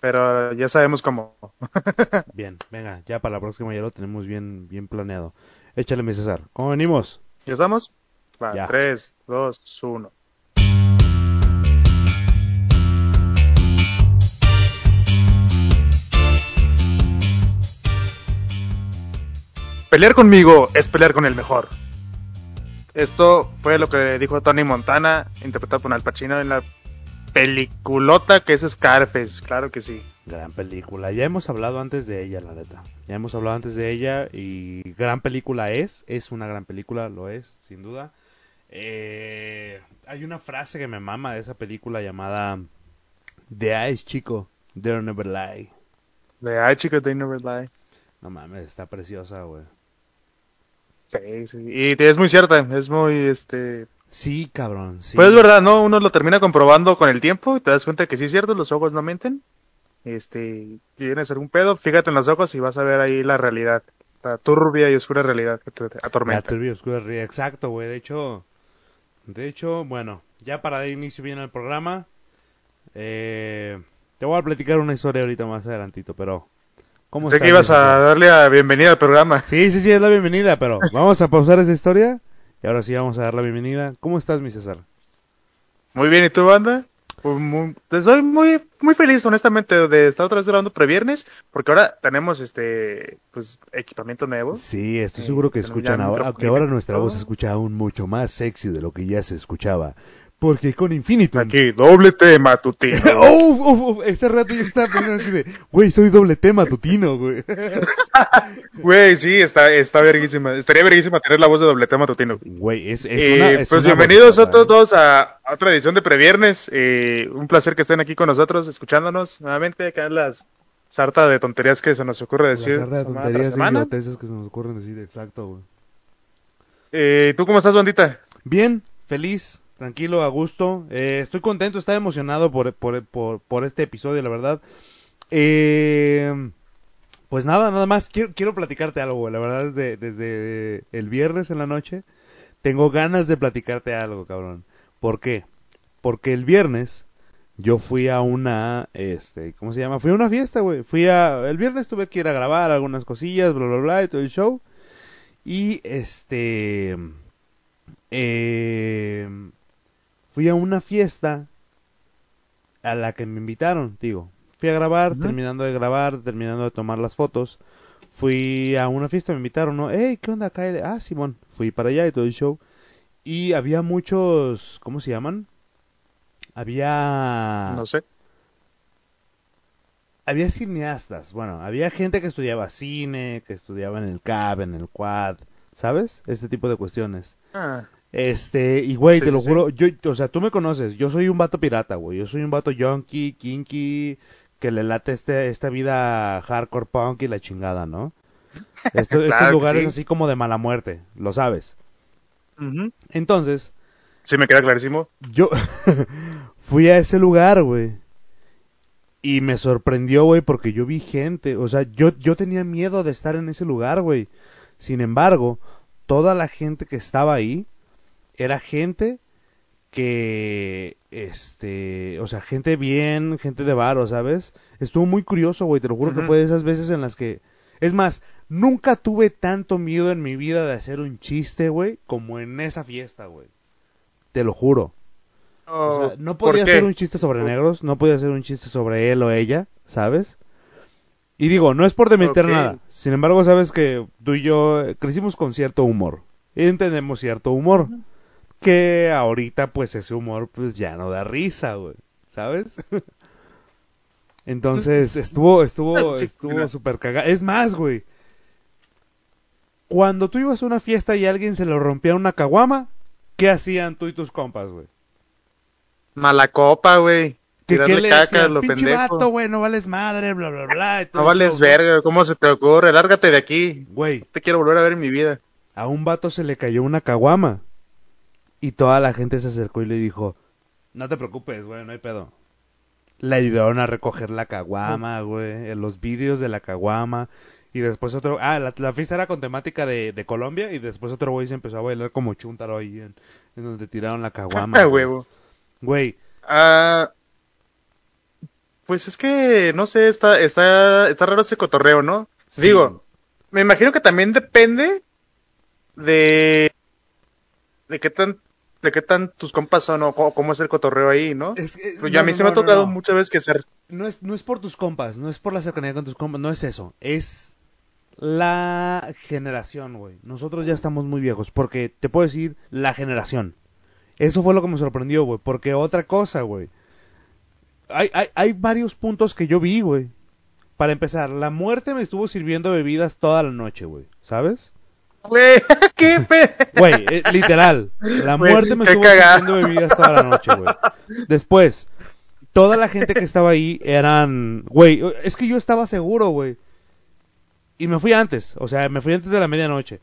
pero ya sabemos cómo. bien, venga, ya para la próxima ya lo tenemos bien, bien planeado. Échale, mi César. ¿Cómo venimos? ¿Ya estamos? Va, 3, 2, 1. Pelear conmigo es pelear con el mejor. Esto fue lo que dijo Tony Montana, interpretado por Al Pacino en la peliculota que es Scarface, claro que sí. Gran película. Ya hemos hablado antes de ella, la neta. Ya hemos hablado antes de ella y gran película es. Es una gran película, lo es, sin duda. Eh, hay una frase que me mama de esa película llamada The Eyes Chico, They'll Never Lie. The Eyes Chico, They Never Lie. No mames, está preciosa, güey. Sí, sí. Y es muy cierta, es muy, este... Sí, cabrón, sí. Pues es verdad, ¿no? Uno lo termina comprobando con el tiempo y te das cuenta que sí es cierto, los ojos no mienten. Este, tiene ser un pedo, fíjate en los ojos y vas a ver ahí la realidad. La turbia y oscura realidad que te atormenta. La turbia y oscura realidad, exacto, güey. De hecho, de hecho, bueno, ya para dar inicio bien al programa, eh, te voy a platicar una historia ahorita más adelantito, pero ¿Cómo sé que ibas a darle la bienvenida al programa. Sí, sí, sí, es la bienvenida, pero vamos a pausar esa historia y ahora sí vamos a dar la bienvenida. ¿Cómo estás, mi César? Muy bien, ¿y tú, banda? Pues muy, estoy muy, muy feliz, honestamente, de estar otra vez grabando previernes, porque ahora tenemos este, pues, equipamiento nuevo. Sí, estoy seguro que escuchan ahora, aunque ahora nuestra voz se escucha aún mucho más sexy de lo que ya se escuchaba. Porque con Infinitum. Aquí, doble T matutino. oh, ese rato yo estaba pensando así de, güey, soy doble T matutino, güey. Güey, sí, está, está verguísima. Estaría verguísima tener la voz de doble T matutino. Güey, es, es, una, eh, Pues bienvenidos a todos a, otra edición de Previernes. Eh, un placer que estén aquí con nosotros, escuchándonos nuevamente acá en las sarta de tonterías que se nos ocurre decir. La sarta de tonterías y que se nos ocurren decir, exacto, güey. Eh, ¿Tú cómo estás, bandita? Bien, feliz, tranquilo, a gusto. Eh, estoy contento, estaba emocionado por, por, por, este episodio, la verdad. Eh, pues nada, nada más quiero, quiero platicarte algo, la verdad, desde, desde el viernes en la noche tengo ganas de platicarte algo, cabrón. ¿Por qué? Porque el viernes yo fui a una, este, ¿cómo se llama? Fui a una fiesta, güey. Fui a, el viernes tuve que ir a grabar algunas cosillas, bla, bla, bla, y todo el show. Y este, eh, fui a una fiesta a la que me invitaron, digo. Fui a grabar, terminando de grabar, terminando de tomar las fotos. Fui a una fiesta, me invitaron, ¿no? Hey, ¿qué onda, Kyle? Ah, Simón. Fui para allá y todo el show. Y había muchos, ¿cómo se llaman? Había... No sé. Había cineastas, bueno, había gente que estudiaba cine, que estudiaba en el CAB, en el Quad, ¿sabes? Este tipo de cuestiones. Ah. Este, y güey, te lo juro, yo, o sea, tú me conoces, yo soy un vato pirata, güey, yo soy un vato junkie, kinky, que le late este, esta vida hardcore punk y la chingada, ¿no? estos lugares así como de mala muerte, lo sabes. Entonces... Sí, me queda clarísimo. Yo fui a ese lugar, güey. Y me sorprendió, güey, porque yo vi gente, o sea, yo, yo tenía miedo de estar en ese lugar, güey. Sin embargo, toda la gente que estaba ahí, era gente que, este, o sea, gente bien, gente de varo, ¿sabes? Estuvo muy curioso, güey, te lo juro que fue de esas veces en las que, es más, nunca tuve tanto miedo en mi vida de hacer un chiste, güey, como en esa fiesta, güey. Te lo juro. o sea, oh, no podía hacer un chiste sobre negros, no podía hacer un chiste sobre él o ella, ¿sabes? Y digo, no es por demeter nada. Sin embargo, sabes que tú y yo crecimos con cierto humor. Y entendemos cierto humor que ahorita pues ese humor pues ya no da risa, güey, ¿sabes? Entonces estuvo, estuvo, estuvo súper cagado. Es más, güey, cuando tú ibas a una fiesta y alguien se le rompía una caguama, ¿qué hacían tú y tus compas, güey? Mala copa, güey. ¿Qué, le caca lo pendejo. güey, no vales madre, bla, bla, bla. no vales verga, ¿cómo se te ocurre? Lárgate de aquí. Güey. te quiero volver a ver en mi vida. A un vato se le cayó una caguama. Y toda la gente se acercó y le dijo, no te preocupes, güey, no hay pedo. Le ayudaron a recoger la caguama, güey, los vídeos de la caguama. Y después otro, ah, la, fiesta era con temática de, de, Colombia y después otro güey se empezó a bailar como chuntaro ahí en, donde tiraron la caguama. huevo. Güey. Ah, pues es que, no sé, está, está, está raro ese cotorreo, ¿no? Sí. Digo, me imagino que también depende de, de qué tan, de qué tan tus compas son o cómo, cómo es el cotorreo ahí, ¿no? Es Pero ya a mí no, se me ha tocado muchas veces que ser, No es, no es por tus compas, no es por la cercanía con tus compas, no es eso. Es la generación, güey. Nosotros ya estamos muy viejos, porque te puedo decir la generación. Eso fue lo que me sorprendió, güey. Porque otra cosa, güey. Hay, hay, hay varios puntos que yo vi, güey. Para empezar, la muerte me estuvo sirviendo bebidas toda la noche, güey. ¿Sabes? Güey, qué pe... Güey, eh, literal. La muerte me estuvo sirviendo bebidas toda la noche, güey. Después, toda la gente que estaba ahí eran. Güey, es que yo estaba seguro, güey. Y me fui antes, o sea, me fui antes de la medianoche.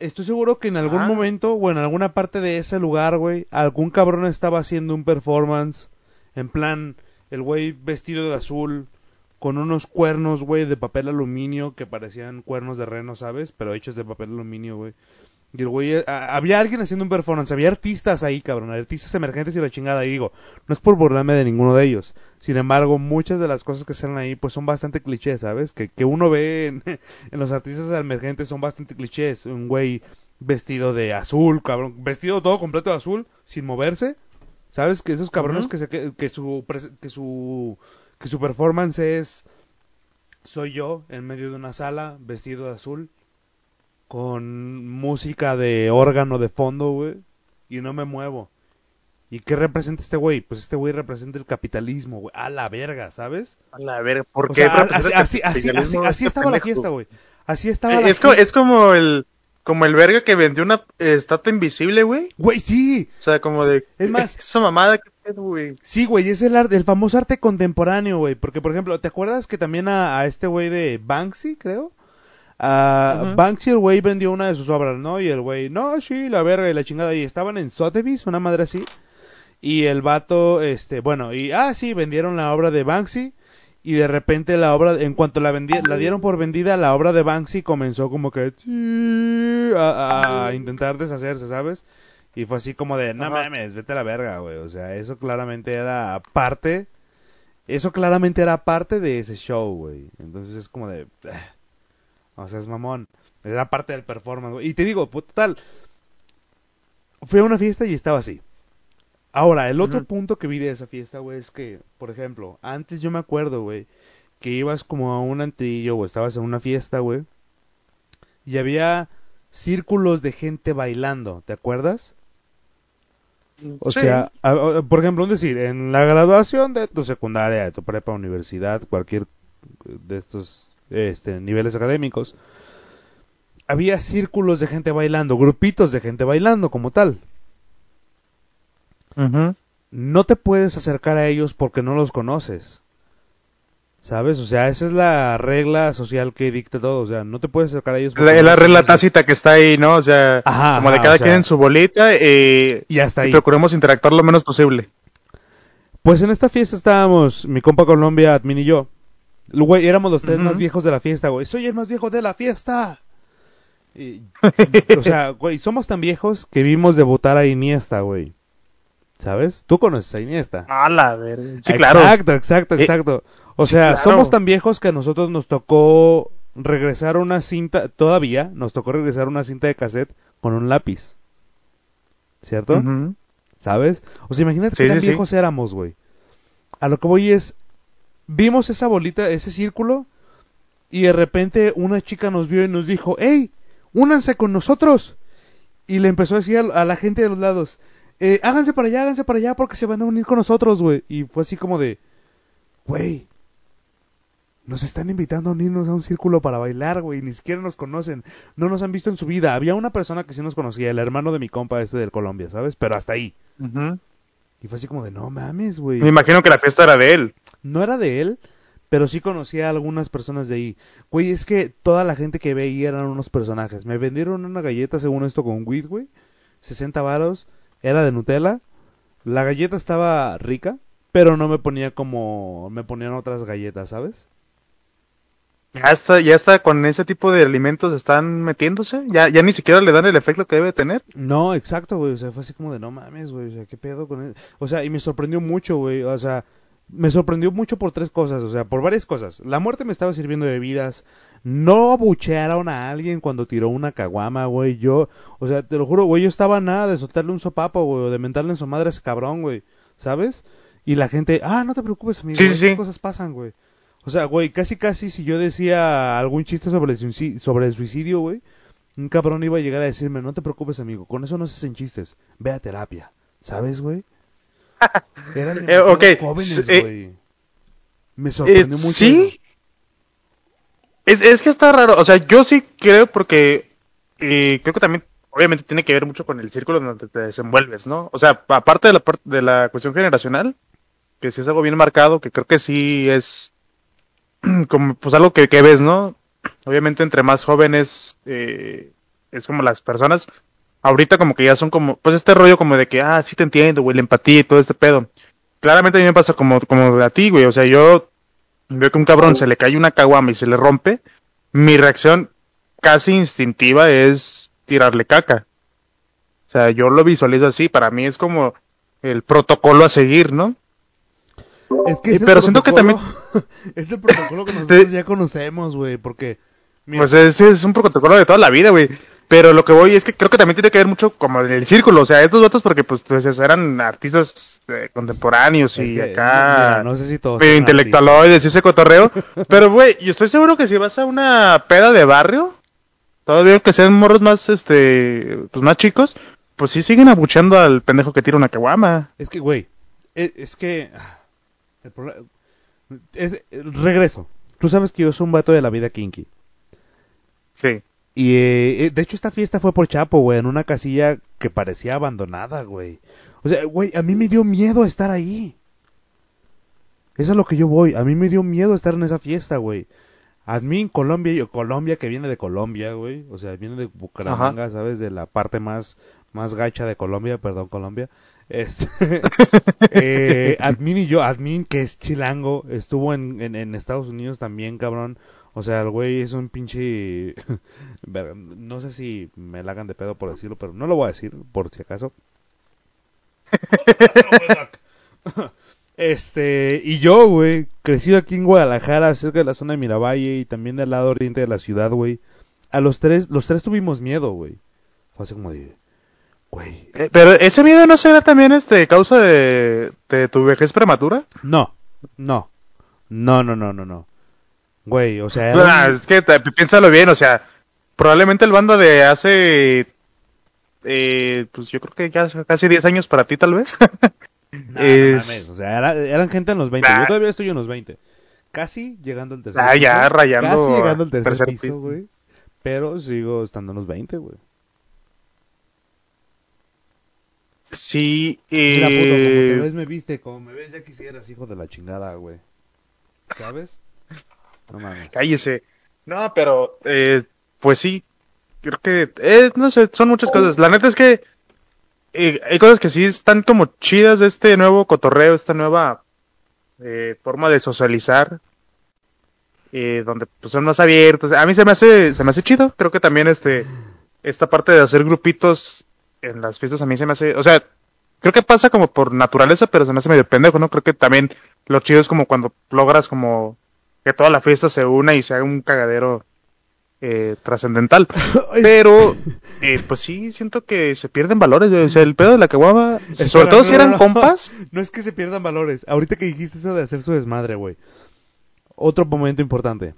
Estoy seguro que en algún Ah. momento o en alguna parte de ese lugar, güey, algún cabrón estaba haciendo un performance. En plan, el güey vestido de azul, con unos cuernos, güey, de papel aluminio que parecían cuernos de reno, ¿sabes? Pero hechos de papel aluminio, güey. Y el güey, a- había alguien haciendo un performance, había artistas ahí, cabrón, artistas emergentes y la chingada. Y digo, no es por burlarme de ninguno de ellos. Sin embargo, muchas de las cosas que salen ahí, pues son bastante clichés, ¿sabes? Que, que uno ve en, en los artistas emergentes son bastante clichés. Un güey vestido de azul, cabrón, vestido todo completo de azul, sin moverse. ¿Sabes? Que esos cabrones que, se, que, que su, que su, que su performance es, soy yo en medio de una sala, vestido de azul, con música de órgano de fondo, güey, y no me muevo. ¿Y qué representa este güey? Pues este güey representa el capitalismo, güey. A la verga, ¿sabes? A la verga, ¿por O qué? sea, así, así, así, así, este estaba la fiesta, güey. Así estaba Eh, la Es fiesta. es como el, como el verga que vendió una estatua invisible, güey. Güey, sí. O sea, como de, Es más- esa mamada, pedo, güey. Sí, güey, es el, arte, el famoso arte contemporáneo, güey. Porque, por ejemplo, ¿te acuerdas que también a, a este güey de Banksy, creo? A Ujú. Banksy, el güey vendió una de sus obras, ¿no? Y el güey, no, sí, la verga y la chingada. Y estaban en Sotheby's, una madre así. Y el vato, este, bueno, y, ah, sí, vendieron la obra de Banksy. Y de repente la obra, en cuanto la, vendi- la dieron por vendida, la obra de Banksy comenzó como que a intentar deshacerse, ¿sabes? Y fue así como de, no Ajá. mames, vete a la verga, güey. O sea, eso claramente era parte, eso claramente era parte de ese show, güey. Entonces es como de, "Ah, o sea, es mamón. Era parte del performance, güey. Y te digo, pues, total, fui a una fiesta y estaba así. Ahora, el otro punto que vi de esa fiesta, güey, es que, por ejemplo, antes yo me acuerdo, güey, que ibas como a un antrillo o estabas en una fiesta, güey, y había círculos de gente bailando, ¿te acuerdas? O Sí. sea, a- a- por ejemplo, un decir, en la graduación de tu secundaria, de tu prepa, universidad, cualquier de estos este, niveles académicos, había círculos de gente bailando, grupitos de gente bailando como tal. No te puedes acercar a ellos porque no los conoces. ¿Sabes? O sea, esa es la regla social que dicta todo. O sea, no te puedes acercar a ellos. porque La, no la regla conoces. tácita que está ahí, ¿no? O sea, Ajá, como de ajá, cada o sea, quien en su bolita eh, Y hasta y ahí. procuremos interactuar lo menos posible. Pues en esta fiesta estábamos mi compa Colombia, Admin y yo. Güey, éramos los tres más viejos de la fiesta, güey. Soy el más viejo de la fiesta. Y- o sea, güey, somos tan viejos que vimos debutar a Iniesta, güey. ¿Sabes? Tú conoces a Iniesta. A la verga. Sí, claro. Exacto, exacto, Eh, exacto. O sí, sea, claro. somos tan viejos que a nosotros nos tocó regresar una cinta, todavía nos tocó regresar una cinta de cassette con un lápiz. ¿Cierto? ¿Sabes? O sea, imagínate Sí, qué tan sí, viejos éramos, güey. A lo que voy es, vimos esa bolita, ese círculo, y de repente una chica nos vio y nos dijo, ¡Ey! ¡Únanse con nosotros! Y le empezó a decir a la gente de los lados, eh, háganse para allá, háganse para allá porque se van a unir con nosotros, güey. Y fue así como de, güey, nos están invitando a unirnos a un círculo para bailar, güey, ni siquiera nos conocen, no nos han visto en su vida. Había una persona que sí nos conocía, el hermano de mi compa este del Colombia, ¿sabes? Pero hasta ahí. Y fue así como de, no mames, güey. Me imagino que la fiesta era de él. No era de él, pero sí conocía a algunas personas de ahí. Güey, es que toda la gente que veía eran unos personajes. Me vendieron una galleta, según esto, con wheat, güey. 60 varos. Era de Nutella. La galleta estaba rica, pero no me ponía como me ponían otras galletas, ¿sabes? Ya está, ya está con ese tipo de alimentos están metiéndose. Ya, ya ni siquiera le dan el efecto que debe tener. No, exacto, güey. O sea, fue así como de, no mames, güey. O sea, ¿qué pedo con eso? O sea, y me sorprendió mucho, güey. O sea, me sorprendió mucho por tres cosas, o sea, por varias cosas. La muerte me estaba sirviendo de bebidas. No abuchearon a alguien cuando tiró una caguama, güey. Yo, o sea, te lo juro, güey, yo estaba nada de soltarle un sopapo, güey, o de mentarle en su madre a ese cabrón, güey. ¿Sabes? Y la gente, ah, no te preocupes, amigo. Sí, sí, sí. cosas pasan, güey. O sea, güey, casi casi si yo decía algún chiste sobre el suicidio, sobre el suicidio, güey, un cabrón iba a llegar a decirme, no te preocupes, amigo, con eso no se hacen chistes. Ve a terapia. ¿Sabes, güey? Eran Eh, demasiado ok, jóvenes, eh, güey. Me Eh, sorprendió mucho. sí. Es, es que está raro. O sea, yo sí creo porque eh, creo que también, obviamente, tiene que ver mucho con el círculo donde te desenvuelves, ¿no? O sea, aparte de la, de la cuestión generacional, que sí es algo bien marcado, que creo que sí es como pues algo que, que ves, ¿no? Obviamente, entre más jóvenes eh, es como las personas. Ahorita como que ya son como, pues este rollo como de que, ah, sí te entiendo, güey, la empatía y todo este pedo. Claramente a mí me pasa como, como a ti, güey. O sea, yo veo que un cabrón se le cae una caguama y se le rompe, mi reacción casi instintiva es tirarle caca. O sea, yo lo visualizo así, para mí es como el protocolo a seguir, ¿no? Es que es pero siento que protocolo- es el protocolo que nosotros ya conocemos, güey, porque... mira, Pues ese es un protocolo de toda la vida, güey. Pero lo que voy es que creo que también tiene que ver mucho como en el círculo, o sea, estos datos porque pues, pues, eran artistas eh, contemporáneos es y que, acá mira, no sé si todos... son intelectualoides y ese cotorreo. Pero, güey, yo estoy seguro que si vas a una peda de barrio, todavía que sean morros más, este, pues más chicos, pues sí siguen abucheando al pendejo que tira una caguama. Es que, güey, es, es que... ah, el problema... Es, regreso. Tú sabes que yo soy un vato de la vida kinky. Sí. Y eh, eh, de hecho esta fiesta fue por Chapo, güey, en una casilla que parecía abandonada, güey. O sea, güey, a mí me dio miedo estar ahí. Eso es lo que yo voy. A mí me dio miedo estar en esa fiesta, güey. Admin Colombia, yo Colombia que viene de Colombia, güey. O sea, viene de Bucaramanga, ¿sabes? De la parte más más gacha de Colombia, perdón, Colombia. Este, eh, Admin y yo, Admin que es chilango, estuvo en, en, en Estados Unidos también, cabrón. O sea, el güey es un pinche... No sé si me la hagan de pedo por decirlo, pero no lo voy a decir, por si acaso. Este, y yo, güey, crecido aquí en Guadalajara, cerca de la zona de Miravalle y también del lado oriente de la ciudad, güey. A los tres, los tres tuvimos miedo, güey. Fue así como de, güey. Eh, Pero ese miedo no será también este causa de, de tu vejez prematura. No, no, no, no, no, no, no. Güey, o sea, era Ah, un- es que te- piénsalo bien, o sea, probablemente el bando de hace, eh, pues yo creo que ya hace casi 10 años para ti tal vez. No, no es- mames, o sea, era- eran gente en los 20. Nah. Yo todavía estoy en los 20. Casi llegando al tercer Ah, ya, piso. rayando Casi llegando al tercer, tercer piso, piso. güey. Pero sigo estando en los 20, güey. Sí, Mira, puto, como eh, ves me viste, como me ves ya quisieras, hijo de la chingada, güey. ¿Sabes? No mames. cállese. No, pero, eh, pues sí, creo que, eh, no sé, son muchas cosas. La neta es que eh, hay cosas que sí están como chidas de este nuevo cotorreo, esta nueva eh, forma de socializar, eh, donde pues son más abiertos. A mí se me hace, se me hace chido. Creo que también este, esta parte de hacer grupitos en las fiestas a mí se me hace, o sea, creo que pasa como por naturaleza, pero se me hace medio pendejo, ¿no? Creo que también lo chido es como cuando logras como que toda la fiesta se una y se haga un cagadero eh, trascendental. Pero, eh, pues sí, siento que se pierden valores. güey. O sea, el pedo de la caguama, sobre Espera, todo no, si eran no. compas. No es que se pierdan valores. Ahorita que dijiste eso de hacer su desmadre, güey. Otro momento importante.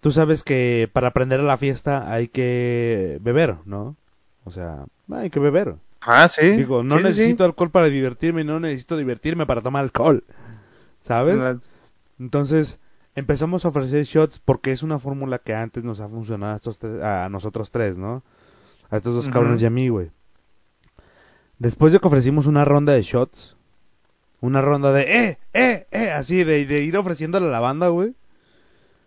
Tú sabes que para aprender a la fiesta hay que beber, ¿no? O sea, hay que beber. Ah, sí. Digo, no Sí, sí, necesito alcohol para divertirme, no necesito divertirme para tomar alcohol. ¿Sabes? sí. Entonces, empezamos a ofrecer shots porque es una fórmula que antes nos ha funcionado a, estos tres- a nosotros tres, ¿no? A estos dos cabrones y a mí, güey. Después de que ofrecimos una ronda de shots, una ronda de eh, eh, eh, así de, de ir ofreciéndole a la banda, güey.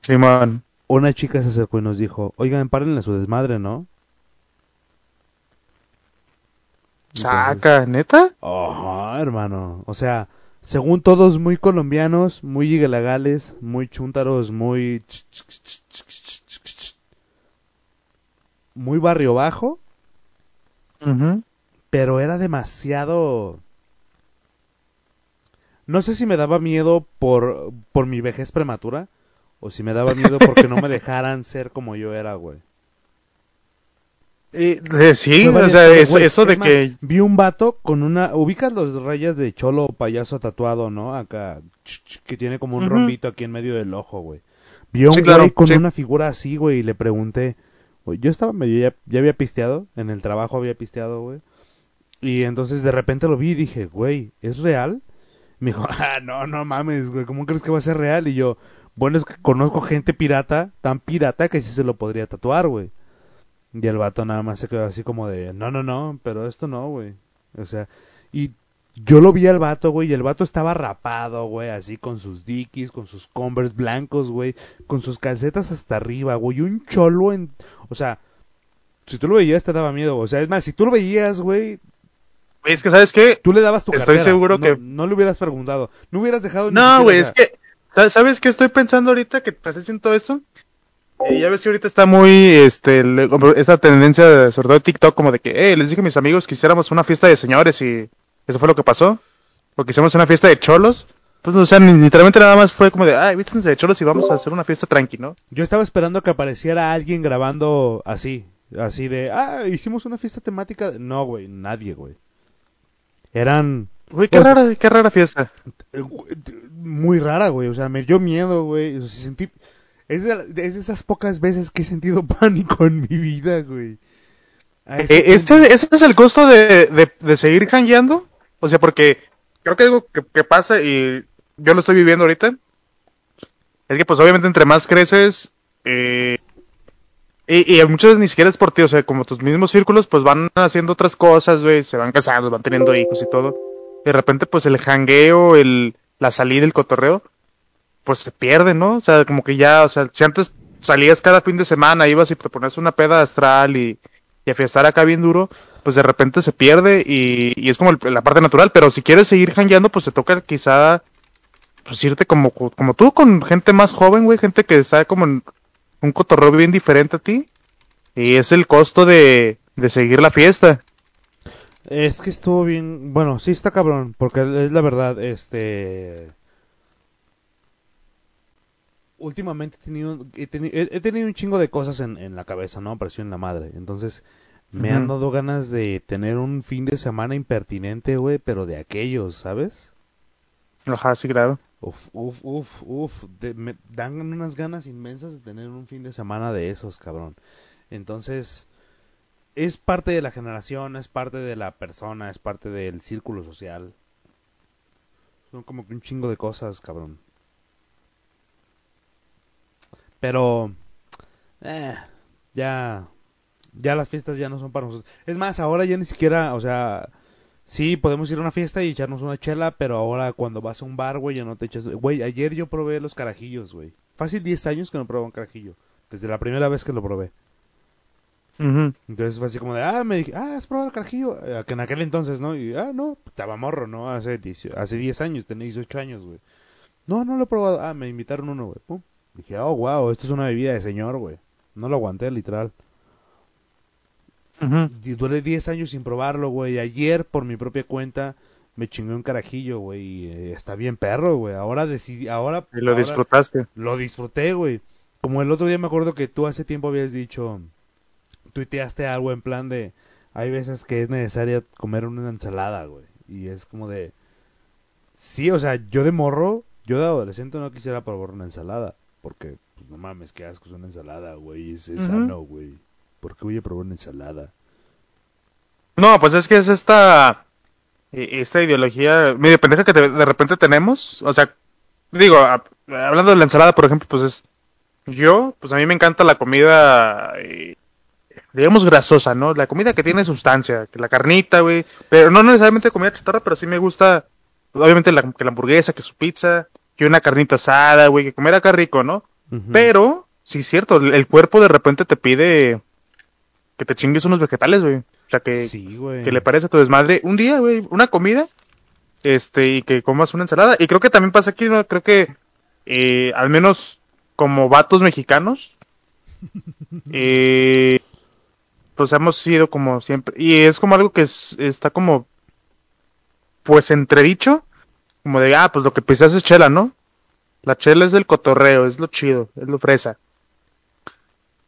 Simón. Una chica se acercó y nos dijo, oigan, párenle su desmadre, ¿no? Saca, ¿neta? Ajá, hermano. O sea, según todos muy colombianos, muy ilegales, muy chúntaros, muy... Muy barrio bajo, pero era demasiado... No sé si me daba miedo por, por mi vejez prematura o si me daba miedo porque no me dejaran ser como yo era, güey. Eh, eh, sí, o sea, eso, güey. eso Es de más, que... Vi un vato con una... Ubicas los rayas de cholo o payaso tatuado, ¿no? Acá, que tiene como un rombito aquí en medio del ojo, güey. Vi un Sí, claro, güey con sí. una figura así, güey, y le pregunté... güey, yo estaba medio... Ya, ya había pisteado, en el trabajo había pisteado, güey. Y entonces de repente lo vi y dije, güey, ¿es real? Me dijo, ah, no, no mames, güey, ¿cómo crees que va a ser real? Y yo, bueno, es que conozco gente pirata, tan pirata que sí se lo podría tatuar, güey. Y el vato nada más se quedó así como de, no, no, no, pero esto no, güey. O sea, y yo lo vi al vato, güey, y el vato estaba rapado, güey, así con sus dickies, con sus converse blancos, güey, con sus calcetas hasta arriba, güey, y un cholo en... O sea, si tú lo veías te daba miedo, o sea, es más, si tú lo veías, güey, Es que, ¿sabes qué? tú le dabas tu Estoy cartera. seguro No- que- No le hubieras preguntado, no hubieras dejado... No, güey, es que... ¿sabes- ¿Sabes qué estoy pensando ahorita que pasé haciendo esto? Eh, ya ves que ahorita está muy, este, esa tendencia, de- sobre todo de TikTok, como de que, eh, les dije a mis amigos que hiciéramos una fiesta de señores y eso fue lo que pasó. Porque hicimos una fiesta de cholos. Pues, o sea, ni- literalmente nada más fue como de, ay, vístense de cholos y vamos a hacer una fiesta tranqui, ¿no? Yo estaba esperando que apareciera alguien grabando así, así de, ah, hicimos una fiesta temática. de-". No, güey, nadie, güey. Eran Güey, qué Pues- rara, qué rara fiesta. eh, muy rara, güey. O sea, me dio miedo, güey. O sea, sentí... Es de, es de esas pocas veces que he sentido pánico en mi vida, güey. Eh, punto. este, es el costo de, de, de seguir hangueando. O sea, porque creo que algo que, que pasa y yo lo estoy viviendo ahorita. Es que pues obviamente entre más creces eh, y, y muchas veces ni siquiera es por ti, o sea, como tus mismos círculos pues van haciendo otras cosas, güey, se van casando, van teniendo hijos y todo. De repente pues el hangueo, el, la salida, el cotorreo, pues se pierde, ¿no? O sea, como que ya, o sea, si antes salías cada fin de semana, ibas y te ponías una peda astral y, y a fiestar acá bien duro, pues de repente se pierde y, y es como el- la parte natural, pero si quieres seguir hangueando, pues te toca quizá pues irte como, como tú, con gente más joven, güey, gente que está como en un cotorreo bien diferente a ti. Y es el costo de, de seguir la fiesta. Es que estuvo bien. Bueno, sí está cabrón, porque es la verdad, este. Últimamente he tenido, he teni- he- he tenido un chingo de cosas en, en la cabeza, ¿no? Apareció en la madre. Entonces, me han dado ganas de tener un fin de semana impertinente, güey, pero de aquellos, ¿sabes? Ajá, sí, claro. Uf, uf, uf, uf. de- me dan unas ganas inmensas de tener un fin de semana de esos, cabrón. Entonces, es parte de la generación, es parte de la persona, es parte del círculo social. Son como que un chingo de cosas, cabrón. Pero, eh, ya, ya las fiestas ya no son para nosotros. Es más, ahora ya ni siquiera, o sea, sí, podemos ir a una fiesta y echarnos una chela, pero ahora cuando vas a un bar, güey, ya no te echas... Güey, ayer yo probé los carajillos, güey. Fácil 10 años que no probaba un carajillo. Desde la primera vez que lo probé. Entonces fue así como de, ah, me dije, ah, ¿has probado el carajillo? Eh, que en aquel entonces, ¿no? Y, ah, no, estaba morro, ¿no? Hace 10, hace 10 años, tenía 18 años, güey. No, no lo he probado. Ah, me invitaron uno, güey. Pum. Dije, oh, wow, esto es una bebida de señor, güey. No lo aguanté, literal. Ujú. Y duré 10 años sin probarlo, güey. Ayer, por mi propia cuenta, me chingué un carajillo, güey. Y eh, está bien perro, güey. Ahora decidí, ahora... Y lo ahora disfrutaste. Lo disfruté, güey. Como el otro día me acuerdo que tú hace tiempo habías dicho, tuiteaste algo en plan de, hay veces que es necesaria comer una ensalada, güey. Y es como de, sí, o sea, yo de morro, yo de adolescente no quisiera probar una ensalada. Porque, pues no mames, qué asco es una ensalada, güey. Es, es Ujú. sano, güey. ¿Por qué voy a probar una ensalada? No, pues es que es esta eh, esta ideología medio pendeja que de, repente tenemos. O sea, digo, hablando de la ensalada, por ejemplo, pues es yo, pues a mí me encanta la comida, eh, digamos grasosa, ¿no? La comida que tiene sustancia, que la carnita, güey. Pero no necesariamente comida chatarra, pero sí me gusta, obviamente la, que la hamburguesa, que su pizza, que una carnita asada, güey, que comer acá rico, ¿no? Pero, sí es cierto, el, cuerpo de repente te pide que te chingues unos vegetales, güey. O sea, que, sí, que le parece a tu desmadre un día, güey, una comida, este, y que comas una ensalada. Y creo que también pasa aquí, ¿no? Creo que, eh, al menos como vatos mexicanos, eh, pues hemos sido como siempre, y es como algo que es- está como, pues entredicho, como de, ah, pues lo que pisas es chela, ¿no? La chela es del cotorreo, es lo chido, es lo fresa.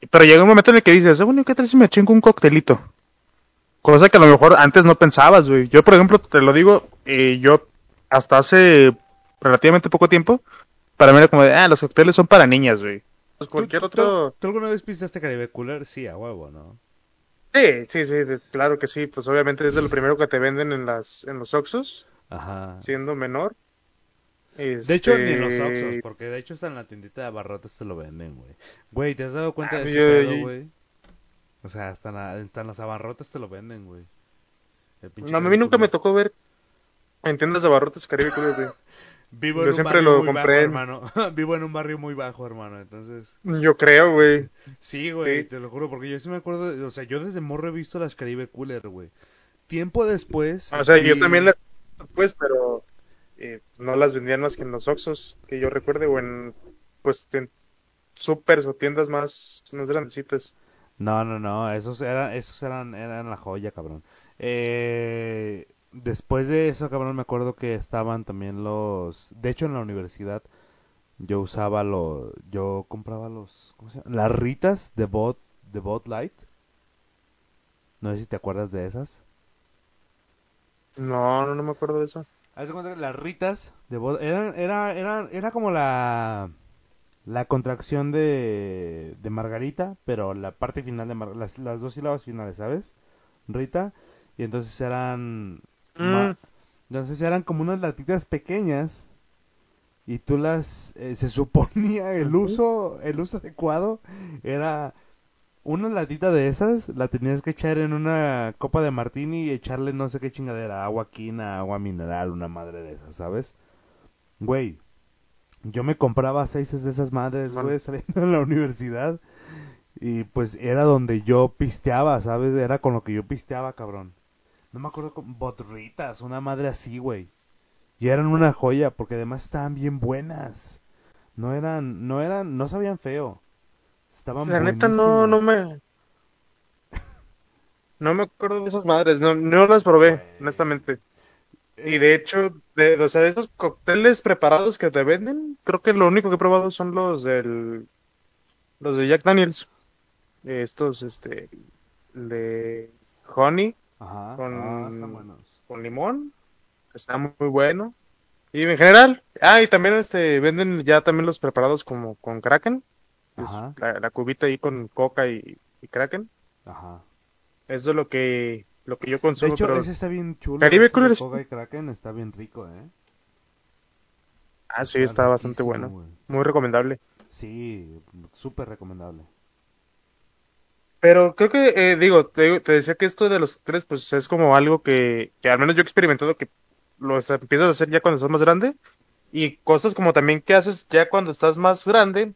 Pero llega un momento en el que dices, ah, bueno, ¿qué tal si me chingo un coctelito? Cosa que a lo mejor antes no pensabas, güey. Yo, por ejemplo, te lo digo, eh, yo hasta hace relativamente poco tiempo, para mí era como de, ah, los cócteles son para niñas, güey. Pues cualquier ¿Tú, otro... tú- tú alguna vez pistaste Caribe Cooler? Sí, a huevo, ¿no? Sí, sí, sí, claro que sí. Pues obviamente es de lo primero que te venden en las en los Oxxos, Ajá. siendo menor. De hecho, Este, ni en los Oxxos, porque de hecho hasta en la tiendita de abarrotes te lo venden, güey. Güey, ¿te has dado cuenta Ah, de ese yo- pedo, yo- güey? O sea, hasta en, la- hasta en las abarrotes te lo venden, güey. El pinche No, a mí nunca me tocó ver en tiendas de abarrotes Caribe Cooler, güey. Vivo yo en un siempre barrio lo muy compré bajo, hermano. Vivo en un barrio muy bajo, hermano. Entonces, Yo creo, güey. sí, güey, Sí. te lo juro, porque yo sí me acuerdo, de- o sea, yo desde morro he visto las Caribe Cooler, güey. Tiempo después. O sea, yo también las pues, pero eh, no las vendían más que en los Oxxos, que yo recuerde, o en, pues, en supers o tiendas más, más grandecitas. No, no, no, esos eran, esos eran, eran la joya, cabrón. Eh, después de eso, cabrón, me acuerdo que estaban también los, de hecho en la universidad yo usaba los, yo compraba los, ¿cómo se llama? Las ritas de Bot, de Bot Light. No sé si te acuerdas de esas. No, no, no me acuerdo de eso. Haz de cuenta que las ritas de Bot, eran, era, era, era como la, la contracción de, de Margarita, pero la parte final de Mar- las, las dos sílabas finales, ¿sabes? Rita, y entonces eran, Mm. entonces eran como unas latitas pequeñas y tú las, eh, se suponía el uso, el uso adecuado era una latita de esas, la tenías que echar en una copa de martini y echarle no sé qué chingadera, agua quina, agua mineral, una madre de esas, ¿sabes? Güey, yo me compraba seis de esas madres, güey, saliendo de la universidad. Y pues era donde yo pisteaba, ¿sabes? Era con lo que yo pisteaba, cabrón. No me acuerdo con botritas, una madre así, güey. Y eran una joya, porque además estaban bien buenas. No eran, no eran, no sabían feo. Estaban La neta no, no me... No me acuerdo de esas madres, no, no las probé, honestamente. Y de hecho, de, o sea, de esos cócteles preparados que te venden, creo que lo único que he probado son los del, los de Jack Daniels. Estos, este, de honey Ajá, con- ah, están buenos. con limón, está muy bueno. Y en general, ah, y también este, venden ya también los preparados como con Kraken. La, la cubita ahí con coca y, y Kraken. ajá. Eso es lo que, lo que yo De consumo, hecho, pero... ese está bien chulo. Caribe de Cooler es- Coca y Kraken está bien rico, ¿eh? Ah, sí, está bastante bueno. Muy recomendable. Sí, súper recomendable. Pero creo que, eh, digo, te, te decía que esto de los tres, pues es como algo que, que al menos yo he experimentado que lo es- empiezas a hacer ya cuando estás más grande. Y cosas como también que haces ya cuando estás más grande,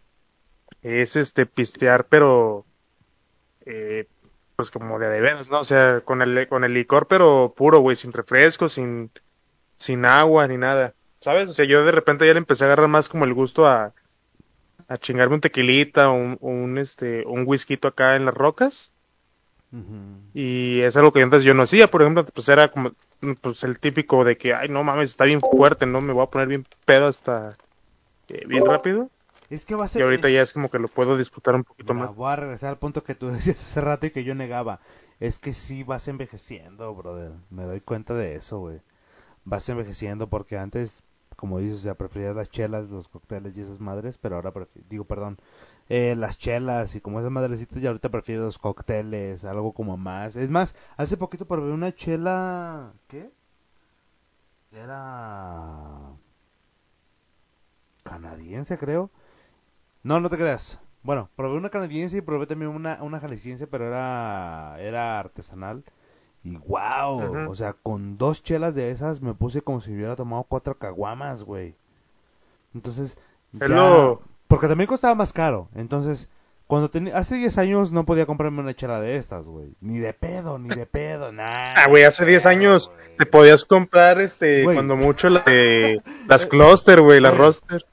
es este pistear, pero eh, pues como de veras, ¿no? O sea, con el, con el licor, pero puro, güey, sin refresco, sin, sin agua ni nada. ¿Sabes? O sea, yo de repente ya le empecé a agarrar más como el gusto a, a chingarme un tequilita o un, un, este, un whisky acá en las rocas. Y es algo que antes yo no hacía, por ejemplo, pues era como pues el típico de que, ay, no mames, está bien fuerte, ¿no? Me voy a poner bien pedo hasta eh, bien rápido. Es que va a Y ser... ahorita ya es como que lo puedo disfrutar un poquito Mira, más. voy a regresar al punto que tú decías hace rato y que yo negaba. Es que sí vas envejeciendo, brother. Me doy cuenta de eso, güey. Vas envejeciendo porque antes, como dices, o sea, preferías las chelas, los cócteles y esas madres, pero ahora prefi- digo, perdón, eh, las chelas y como esas madrecitas y ahorita prefiero los cócteles, algo como más. Es más, hace poquito probé una chela, ¿qué? Era canadiense, creo. No, no te creas. Bueno, probé una canadiense y probé también una, una jalisciense, pero era, era artesanal. Y wow, o sea, con dos chelas de esas me puse como si hubiera tomado cuatro caguamas, güey. Entonces, ya... Porque también costaba más caro. Entonces, cuando tenía... Hace 10 años no podía comprarme una chela de estas, güey. Ni de pedo, ni de pedo, nada. Ah, güey, hace 10 años te podías comprar, este, Güey. cuando mucho, la de- las cluster, güey, las roster.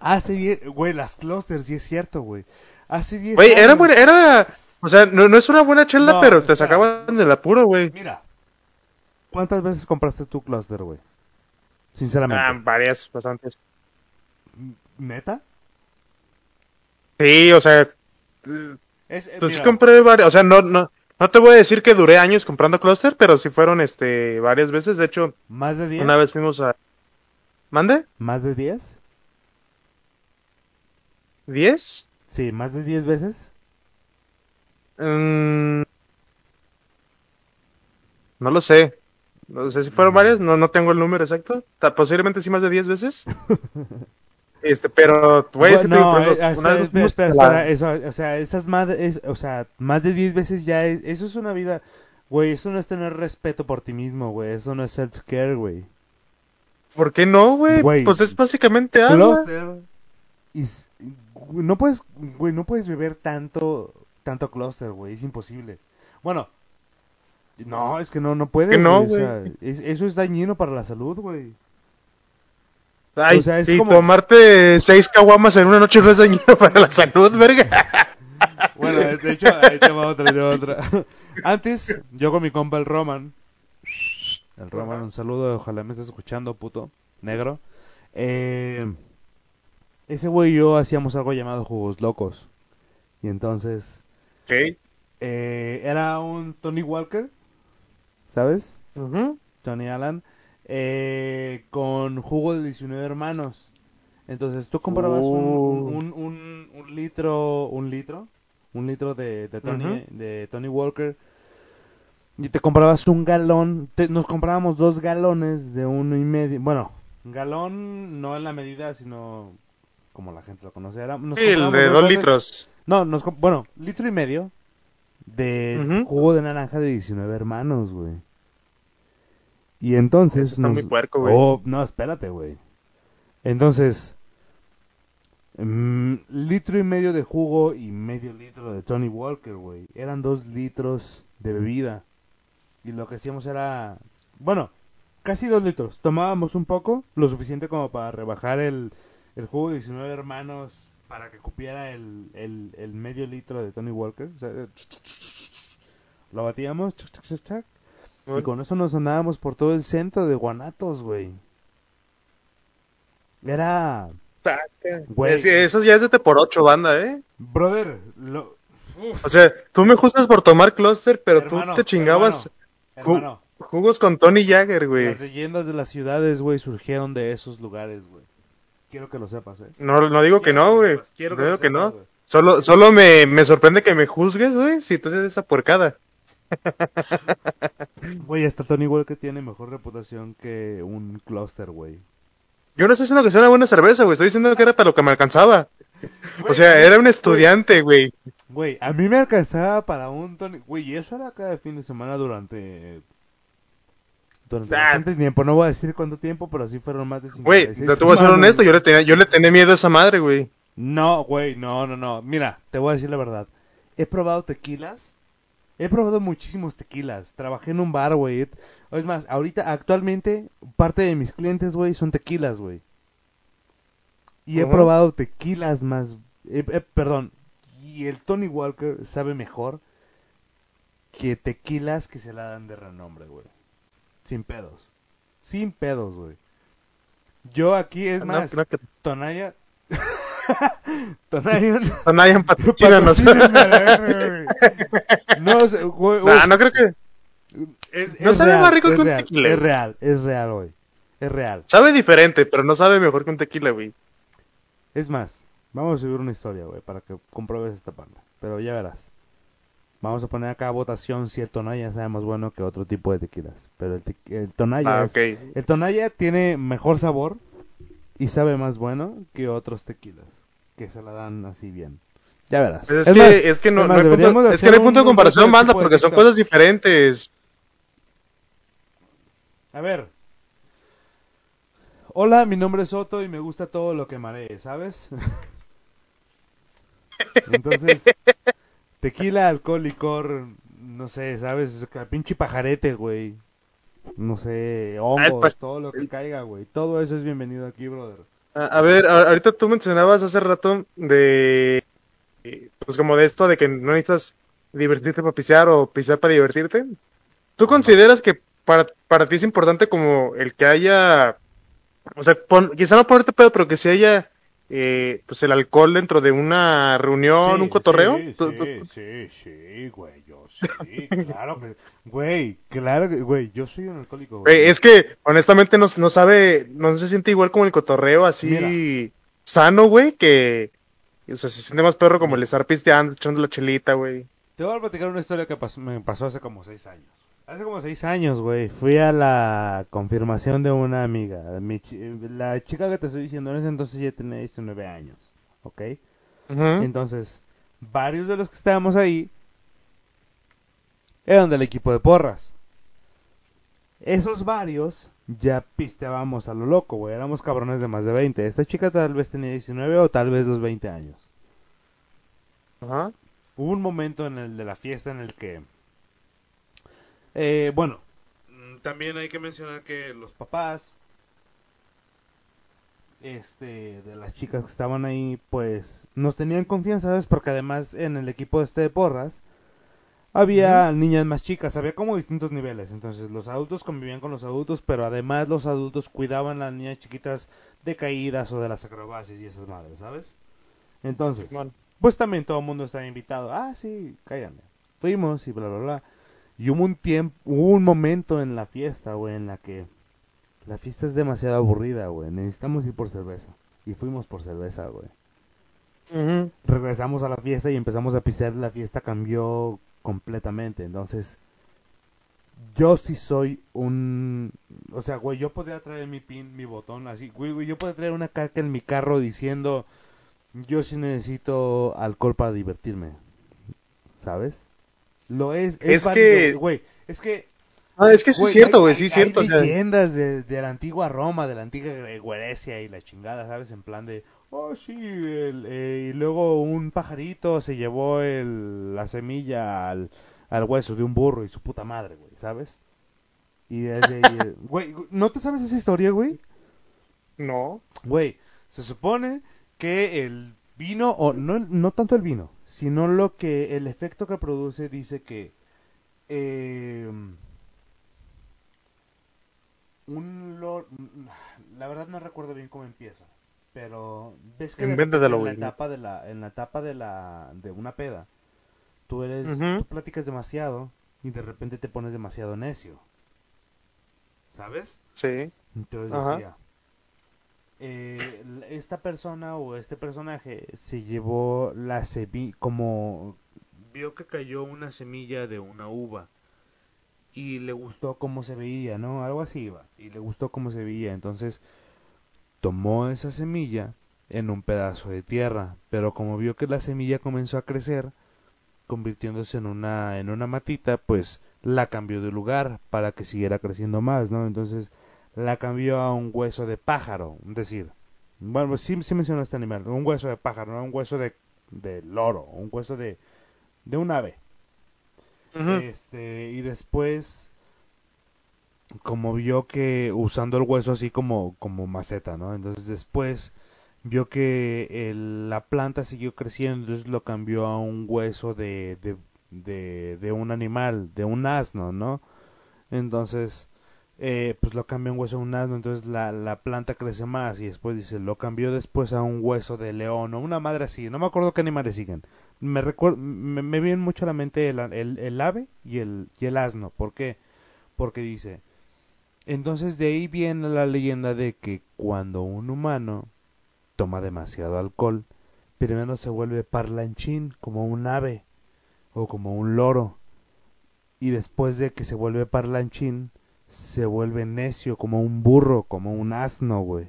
Hace 10... Güey, las clusters, sí es cierto, güey. Hace 10 Güey, era buena, era, o sea, no, no es una buena chela, No, pero te sacaban del apuro, güey. Mira, ¿cuántas veces compraste tu cluster, güey? Sinceramente. Ah, varias, bastantes. ¿Neta? Sí, o sea, Es, eh, pues sí compré varias, o sea, no, no, no te voy a decir que duré años comprando cluster, pero sí fueron, este, varias veces. De hecho, ¿Más de 10? una vez fuimos a... ¿Mande? ¿Más de 10? ¿Diez? Sí, más de 10 veces. Mm, no lo sé. No sé si fueron varias, no, no tengo el número exacto. Posiblemente sí más de 10 veces. Este, pero, güey, digo, no, eh, una espera, espera, espera, eso, o sea, esas más, es- o sea, más de 10 veces ya es, eso es una vida, güey, eso no es tener respeto por ti mismo, güey, eso no es self-care, güey. ¿Por qué no, güey? Pues es básicamente agua. Y no puedes, güey, no puedes beber tanto, tanto cluster, güey, es imposible. Bueno, no, es que no, no puedes, Que no, güey, o sea, es- eso es dañino para la salud, güey. Ay, O sea, es sí, como- tomarte seis caguamas en una noche no es dañino para la salud, verga. Bueno, de hecho, ahí te va otra, te va otra. Antes, yo con mi compa el Roman, el Roman, un saludo, ojalá me estés escuchando, puto, negro. Eh, ese güey y yo hacíamos algo llamado Jugos Locos. Y entonces, Ok. eh, era un Tony Walker, ¿sabes? Tony Allen, eh, con jugo de 19 hermanos. Entonces tú comprabas un, un, un- un- un litro, un litro, un litro de, de Tony, de Tony Walker y te comprabas un galón. te- nos comprábamos dos galones de uno y medio. Bueno, galón no en la medida, sino como la gente lo conoce. Era, nos Sí, el de dos litros. No, nos, bueno, litro y medio de jugo de naranja de 19 hermanos, güey. Y entonces... Eso está muy puerco, güey. Oh, no, espérate, güey. Entonces, mm, litro y medio de jugo y medio litro de Tony Walker, güey. Eran dos litros de bebida. Y lo que hacíamos era... Bueno, casi dos litros. Tomábamos un poco, lo suficiente como para rebajar el, el jugo de 19 hermanos para que cupiera el, el, el medio litro de Tony Walker. O sea, eh, lo batíamos, chuc, chuc, chuc, chuc, y con eso nos andábamos por todo el centro de Guanatos, güey. Era... Güey. Es que eso ya es de te por ocho, banda, ¿eh? Brother, lo... O sea, tú me juzgas por tomar cluster, pero Hermano, tú te chingabas hermano, hermano, jugos con Tony Jagger, güey. las leyendas de las ciudades, güey, surgieron de esos lugares, güey. Quiero que lo sepas, eh. No, no digo que no, güey. Quiero No que lo digo que sepas, no. Solo, solo me, me sorprende que me juzgues, güey, si tú haces esa puercada. Güey, hasta Tony Walker tiene mejor reputación que un cluster, güey. Yo no estoy diciendo que sea una buena cerveza, güey. Estoy diciendo que era para lo que me alcanzaba. O sea, era un estudiante, güey. Güey, a mí me alcanzaba para un Tony... Güey, y eso era cada fin de semana durante... Durante Ah. bastante tiempo. No voy a decir cuánto tiempo, pero sí fueron más de 56 Güey, te te voy a ser honesto, yo le tenía, yo le tenía miedo a esa madre, güey. No, güey, no, no, no. Mira, te voy a decir la verdad. He probado tequilas. He probado muchísimos tequilas. Trabajé en un bar, güey. Es más, ahorita, actualmente, parte de mis clientes, güey, son tequilas, güey. Y he probado tequilas más... eh, eh, perdón. Y el Tony Walker sabe mejor que tequilas que se la dan de renombre, güey. Sin pedos. Sin pedos, güey. Yo aquí, es No, más, no, que- Tonaya... Tonaya... no hayan patrocínanos. Patrocínenme a la verga, güey. No, sé, güey, Nah, no creo que. es, no es sabe real, más rico que un real, tequila, Es real, es real, güey. Es real. Sabe diferente, pero no sabe mejor que un tequila, güey. Es más, vamos a subir una historia, güey, para que compruebes esta parte. Pero ya verás. Vamos a poner acá a votación si el Tonaya sabe más bueno que otro tipo de tequilas. Pero el, tequi- el Tonaya Ah, es- el Tonaya tiene mejor sabor y sabe más bueno que otros tequilas que se la dan así bien. Ya verás. Pues es, Es que, más, es que no, es no más, hay punto, es que no hay punto de comparación, banda, de porque son cosas diferentes. A ver. Hola, mi nombre es Soto y me gusta todo lo que maree, ¿sabes? Entonces, tequila, alcohol, licor, no sé, ¿sabes? Pinche pajarete, güey. No sé, hongos, pues- todo lo que caiga, güey. Todo eso es bienvenido aquí, brother. A, a ver, a- ahorita tú mencionabas hace rato de. eh, Pues como de esto de que no necesitas divertirte para pisear o pisear para divertirte. ¿Tú consideras que para, para ti es importante como el que haya O sea, pon- quizá no ponerte pedo, pero que si haya eh, pues el alcohol dentro de una reunión, Sí, un cotorreo. Sí, sí, sí, sí, güey, yo sí, claro que, güey, claro que, güey, yo soy un alcohólico, güey. Güey, es que honestamente no, no sabe, no se siente igual como el cotorreo así Mira. sano, güey, que o sea, se siente más perro como el estar pisteando, echando la chelita, güey. Te voy a platicar una historia que me pasó hace como seis años. Hace como seis años, güey, fui a la confirmación de una amiga. Mi chi- la chica que te estoy diciendo en ese entonces ya tenía 19 años, ¿ok? Entonces, varios de los que estábamos ahí eran del equipo de porras. Esos varios ya pisteábamos a lo loco, güey. Éramos cabrones de más de 20. Esta chica tal vez tenía 19 o tal vez los 20 años. Ajá. Hubo un momento en el de la fiesta en el que... eh, bueno, mm, también hay que mencionar que los papás este de las chicas que estaban ahí pues nos tenían confianza ¿sabes? porque además en el equipo este de porras había niñas más chicas había como distintos niveles entonces los adultos convivían con los adultos pero además los adultos cuidaban a las niñas chiquitas de caídas o de las acrobacias y esas madres ¿sabes? entonces pues también todo el mundo estaba invitado. Ah, sí, cállame. Fuimos y bla, bla, bla. Y hubo un tiempo, hubo un momento en la fiesta, güey, en la que la fiesta es demasiado aburrida, güey. Necesitamos ir por cerveza. Y fuimos por cerveza, güey. Regresamos a la fiesta y empezamos a pistear. La fiesta cambió completamente. Entonces, yo sí soy un... O sea, güey, yo podría traer mi pin, mi botón, así. Güey, güey, yo podría traer una carta en mi carro diciendo... Yo sí necesito alcohol para divertirme. ¿Sabes? Lo es. Es que- Güey, es que... Ah, es que sí es cierto, güey, sí es cierto. o Hay sea, leyendas de, de la antigua Roma, de la antigua Grecia y la chingada, ¿sabes? En plan de... Oh, sí, el- eh, y luego un pajarito se llevó el, la semilla al, al hueso de un burro y su puta madre, güey, ¿sabes? Y desde ahí, güey, ¿no te sabes esa historia, güey? no. Güey, se supone que el vino, o no, no tanto el vino, sino lo que el efecto que produce dice que eh, un lo- la verdad no recuerdo bien cómo empieza, pero ves que de repente en la etapa de la en la etapa de la de una peda, tú eres tú platicas demasiado y de repente te pones demasiado necio. ¿Sabes? Sí. Entonces Ajá. decía, eh, esta persona o este personaje se llevó la semilla, como vio que cayó una semilla de una uva y le gustó cómo se veía, ¿no? Algo así iba, y le gustó cómo se veía, entonces tomó esa semilla en un pedazo de tierra, pero como vio que la semilla comenzó a crecer, convirtiéndose en una en una matita, pues la cambió de lugar para que siguiera creciendo más, ¿no? Entonces la cambió a un hueso de pájaro, es decir, bueno, sí, sí mencionó este animal, un hueso de pájaro, no un hueso de, de loro, un hueso de, de un ave. Este, y después, como vio que usando el hueso así como, como maceta, ¿no? Entonces después vio que el- la planta siguió creciendo, entonces lo cambió a un hueso de, de, de, de un animal, de un asno, ¿no? Entonces, eh, pues lo cambió a un hueso de un asno, entonces la, la planta crece más y después dice, lo cambió después a un hueso de león o una madre así, no me acuerdo qué animales siguen. Me, recuer- me, me viene mucho a la mente el, el, el ave y el, y el asno, ¿por qué? Porque dice, entonces de ahí viene la leyenda de que cuando un humano toma demasiado alcohol, primero se vuelve parlanchín como un ave o como un loro y después de que se vuelve parlanchín se vuelve necio como un burro, como un asno, güey.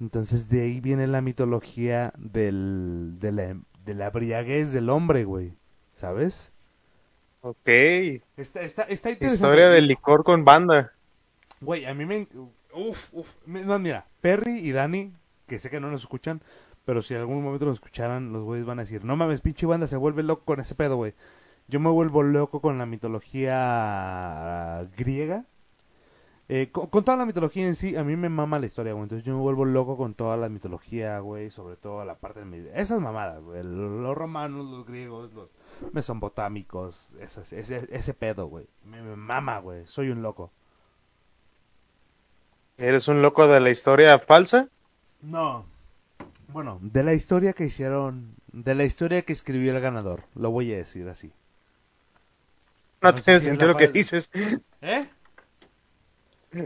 Entonces de ahí viene la mitología del, de, la, de la embriaguez del hombre, güey. ¿Sabes? Ok. Está, está, está interesante. Historia del licor con banda. Güey, a mí me... Uf, uf. No, mira, Perry y Dani, que sé que no nos escuchan, pero si en algún momento nos escucharan, los güeyes van a decir, no mames, pinche banda se vuelve loco con ese pedo, güey. Yo me vuelvo loco con la mitología griega. Eh, con, con toda la mitología en sí, a mí me mama la historia, güey. Entonces yo me vuelvo loco con toda la mitología, güey. Sobre todo la parte de mi... Esas mamadas, güey. Los romanos, los griegos, los mesopotámicos. Esas, ese, ese pedo, güey. Me, me mama, güey. Soy un loco. ¿Eres un loco de la historia falsa? No. Bueno, de la historia que hicieron, de la historia que escribió el ganador, lo voy a decir así. No, tiene si es sentido lo que dices. ¿Eh?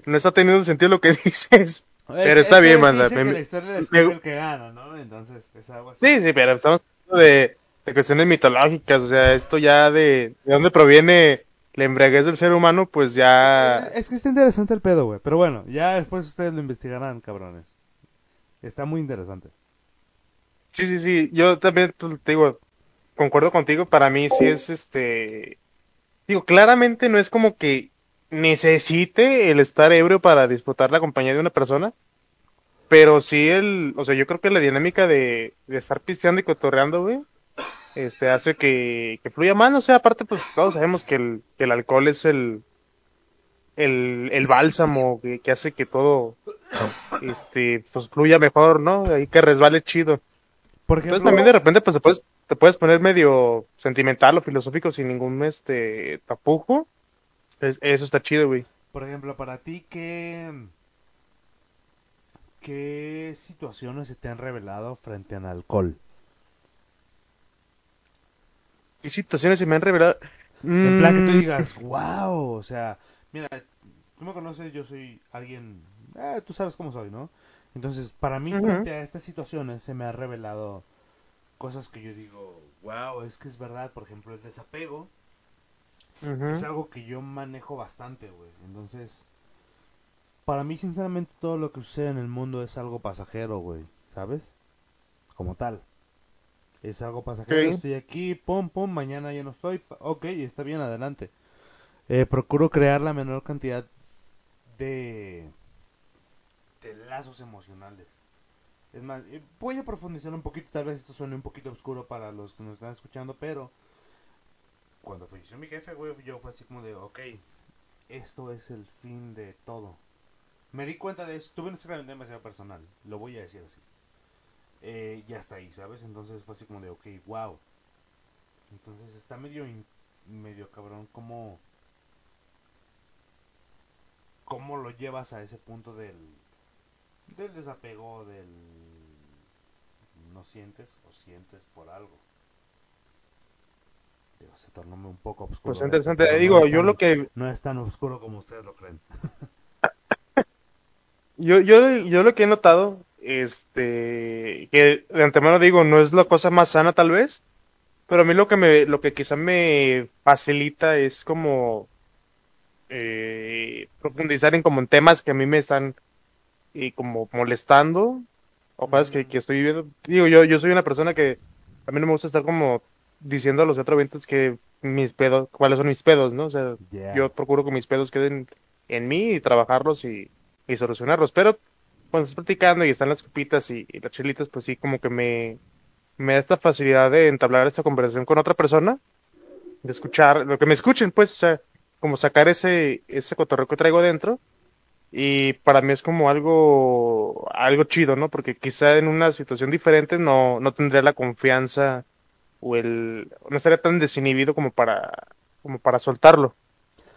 No está teniendo sentido lo que dices. Pero Es- está es bien, Me- que la historia escribe me- el que gana, ¿no? Entonces, es algo así. Sí, sí, pero estamos hablando de, de cuestiones mitológicas. O sea, esto ya de, de dónde proviene la embriaguez del ser humano, pues ya. Es, es que está interesante el pedo, güey. Pero bueno, ya después ustedes lo investigarán, cabrones. Está muy interesante. Sí, sí, sí. Yo también pues, te digo, concuerdo contigo. Para mí sí es este. Digo, claramente no es como que necesite el estar ebrio para disfrutar la compañía de una persona. Pero sí el, o sea, yo creo que la dinámica de, de estar pisteando y cotorreando, güey, este, hace que, que fluya más, o sea, aparte, pues todos sabemos que el, que el alcohol es el, el, el bálsamo que, que hace que todo, este, pues fluya mejor, ¿no? Ahí que resbale chido. Por Entonces también de repente, pues te puedes, te puedes poner medio sentimental o filosófico sin ningún, este, tapujo. Es- eso está chido, güey. por ejemplo, para ti, ¿qué, ¿qué situaciones se te han revelado frente al alcohol? ¿Qué situaciones se me han revelado? En plan que tú Mm, digas, wow, o sea, mira, tú me conoces, yo soy alguien, eh, tú sabes cómo soy, ¿no? Entonces, para mí, frente a estas situaciones, se me ha revelado cosas que yo digo, wow, es que es verdad, por ejemplo, el desapego es algo que yo manejo bastante, güey. Entonces, para mí, sinceramente, todo lo que sucede en el mundo es algo pasajero, güey, ¿sabes? Como tal. Es algo pasajero, Ok. estoy aquí, pum, pum, mañana ya no estoy, ok, está bien, adelante. Eh, procuro crear la menor cantidad de, de lazos emocionales. Es más, eh, voy a profundizar un poquito, tal vez esto suene un poquito oscuro para los que nos están escuchando, pero cuando falleció mi jefe, güey, yo fue así como de, ok, esto es el fin de todo. Me di cuenta de eso, tuve un examen demasiado personal, lo voy a decir así. Eh, ya está ahí, ¿sabes? Entonces fue así como de, ok, wow. Entonces está medio, medio cabrón como... ¿Cómo lo llevas a ese punto del, del desapego, del... no sientes o sientes por algo? Digo, se tornó un poco oscuro. Pues interesante. no Digo, es yo tan- lo que No es tan oscuro como ustedes lo creen. Yo, yo, yo lo que he notado, este, que de antemano digo, no es la cosa más sana tal vez, pero a mí lo que me, lo que quizá me facilita es como eh, profundizar en como en temas que a mí me están eh, como molestando o cosas que, que estoy viviendo. Digo, yo, yo soy una persona que a mí no me gusta estar como diciendo a los otros ventas que mis pedos, cuáles son mis pedos, ¿no? O sea, Yeah. yo procuro que mis pedos queden en mí y trabajarlos y, y solucionarlos. Pero cuando estás platicando y están las copitas y, y las chelitas, pues sí, como que me, me da esta facilidad de entablar esta conversación con otra persona, de escuchar, lo que me escuchen, pues, o sea, como sacar ese, ese cotorreo que traigo adentro. Y para mí es como algo, algo chido, ¿no? Porque quizá en una situación diferente no, no tendría la confianza o el, no estaría tan desinhibido como para, como para soltarlo.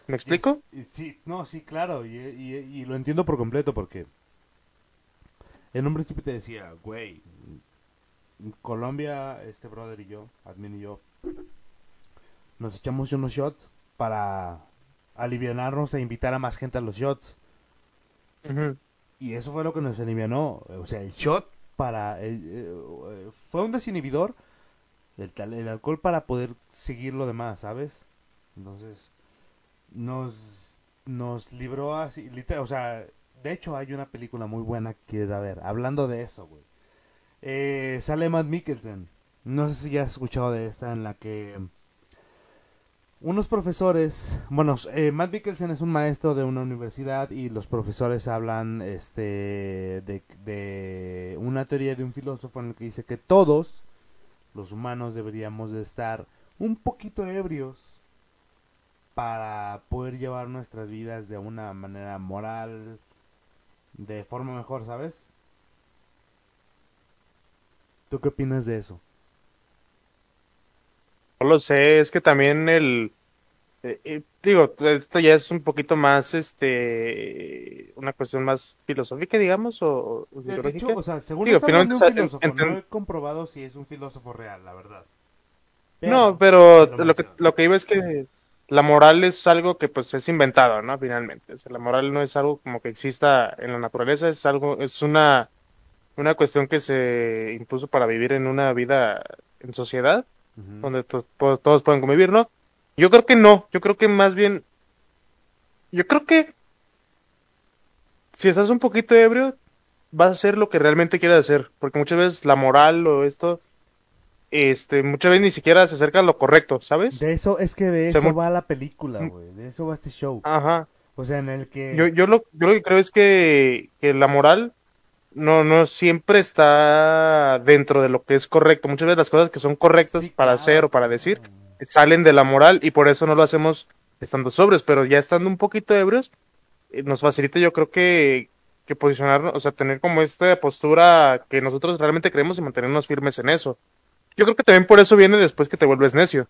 ¿Me explico? Y- y sí, no, sí, claro, y, y- y lo entiendo por completo porque en un principio te decía, güey, Colombia, este brother y yo, Admin y yo, nos echamos unos shots para alivianarnos e invitar a más gente a los shots. Y eso fue lo que nos alivianó, o sea, el shot para, eh, fue un desinhibidor, el, alcohol para poder seguir lo demás, ¿sabes? Entonces, nos, nos libró así, literal, o sea, de hecho hay una película muy buena que a ver, hablando de eso, güey. Eh, sale Matt Mikkelsen, no sé si ya has escuchado de esta, en la que unos profesores, bueno, eh, Matt Mikkelsen es un maestro de una universidad y los profesores hablan este de, de una teoría de un filósofo en el que dice que todos los humanos deberíamos de estar un poquito ebrios para poder llevar nuestras vidas de una manera moral, de forma mejor, ¿sabes? ¿Tú qué opinas de eso? No lo sé, es que también el, Eh, eh, digo, esto ya es un poquito más, este, una cuestión más filosófica, digamos, o, o De, hecho, o sea, según Digo, un filósofo, no he comprobado si es un filósofo real, la verdad. no, pero lo que, lo que iba es que la moral es algo que pues es inventado, ¿no? Finalmente, o sea, la moral no es algo como que exista en la naturaleza, es algo, es una, una cuestión que se impuso para vivir en una vida en sociedad Donde to- to- todos pueden convivir, ¿no? Yo creo que no, yo creo que más bien, yo creo que si estás un poquito ebrio, vas a hacer lo que realmente quieras hacer, porque muchas veces la moral o esto, este, muchas veces ni siquiera se acerca a lo correcto, ¿sabes? De eso, es que de eso va la película, güey. De eso va este show. Ajá. O sea, en el que... Yo, yo lo, yo lo que creo es que, que la moral no, no siempre está dentro de lo que es correcto. Muchas veces las cosas que son correctas Sí, para claro. hacer o para decir salen de la moral y por eso no lo hacemos estando sobrios, pero ya estando un poquito ebrios, eh, nos facilita yo creo que, que posicionarnos, o sea, tener como esta postura que nosotros realmente creemos y mantenernos firmes en eso. Yo creo que también por eso viene después que te vuelves necio.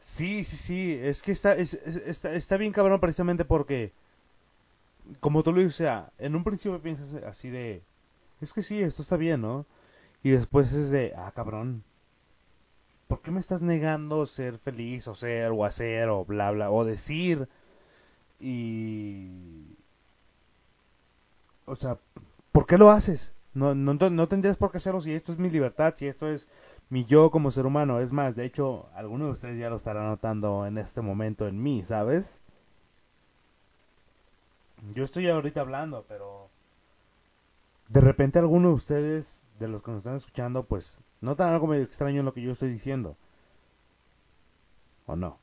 Sí, sí, sí, es que está, es- es- está, está bien cabrón precisamente porque, como tú lo dices, o sea, en un principio piensas así de, es que sí, esto está bien, ¿no? Y después es de, ah, cabrón, ¿por qué me estás negando ser feliz o ser o hacer o bla, bla, o decir? Y... O sea, ¿por qué lo haces? No, no, no tendrías por qué hacerlo si esto es mi libertad, si esto es mi yo como ser humano. Es más, de hecho, alguno de ustedes ya lo estará notando en este momento en mí, ¿sabes? Yo estoy ahorita hablando, pero de repente alguno de ustedes, de los que nos están escuchando, pues notan algo medio extraño en lo que yo estoy diciendo. ¿O no?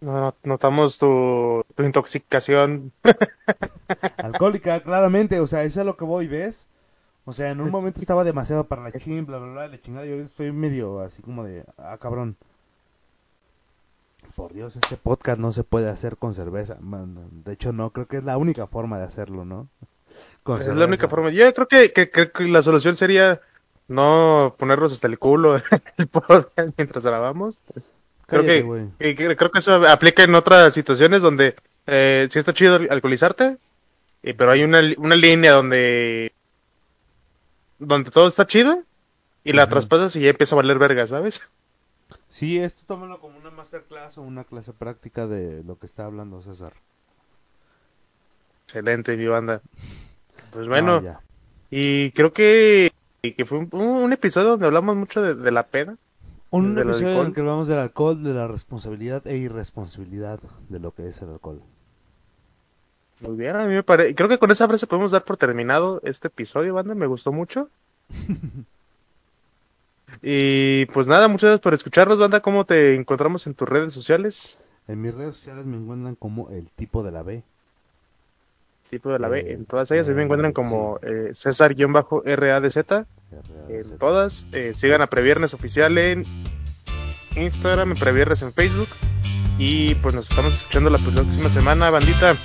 No- Notamos tu, tu intoxicación. Alcohólica, claramente, o sea, eso es a lo que voy, ¿ves? O sea, en un momento estaba demasiado para la ching, bla, bla, bla, la chingada, y ahorita estoy medio así como de, ah, cabrón. Por Dios, este podcast no se puede hacer con cerveza. Man, De hecho, no, creo que es la única forma de hacerlo, ¿no? Con Es la única forma. Yo creo que, que, que- la solución sería no ponernos hasta el culo el podcast mientras grabamos. Creo Cállate, que, creo que eso aplica en otras situaciones donde eh, sí está chido alcoholizarte, eh, pero hay una, línea donde donde todo está chido y la traspasas y ya empieza a valer verga, ¿sabes? Sí, esto tómalo como una masterclass o una clase práctica de lo que está hablando César. Excelente, mi banda. Pues bueno, Ah, ya. y creo que, que fue un, un episodio donde hablamos mucho de, de la peda. Un episodio en el que hablamos del alcohol, de la responsabilidad e irresponsabilidad de lo que es el alcohol. Muy bien, a mí me parece. Creo que con esa frase podemos dar por terminado este episodio, banda. Me gustó mucho. y pues nada, muchas gracias por escucharnos, banda. ¿Cómo te encontramos en tus redes sociales? En mis redes sociales me encuentran como el tipo de la B. Tipo de la B. Eh, En todas ellas se me eh, encuentran como eh, César-RADZ. En todas. Eh, sigan a Previernes Oficial en Instagram, en Previernes en Facebook. Y pues nos estamos escuchando la próxima semana, bandita.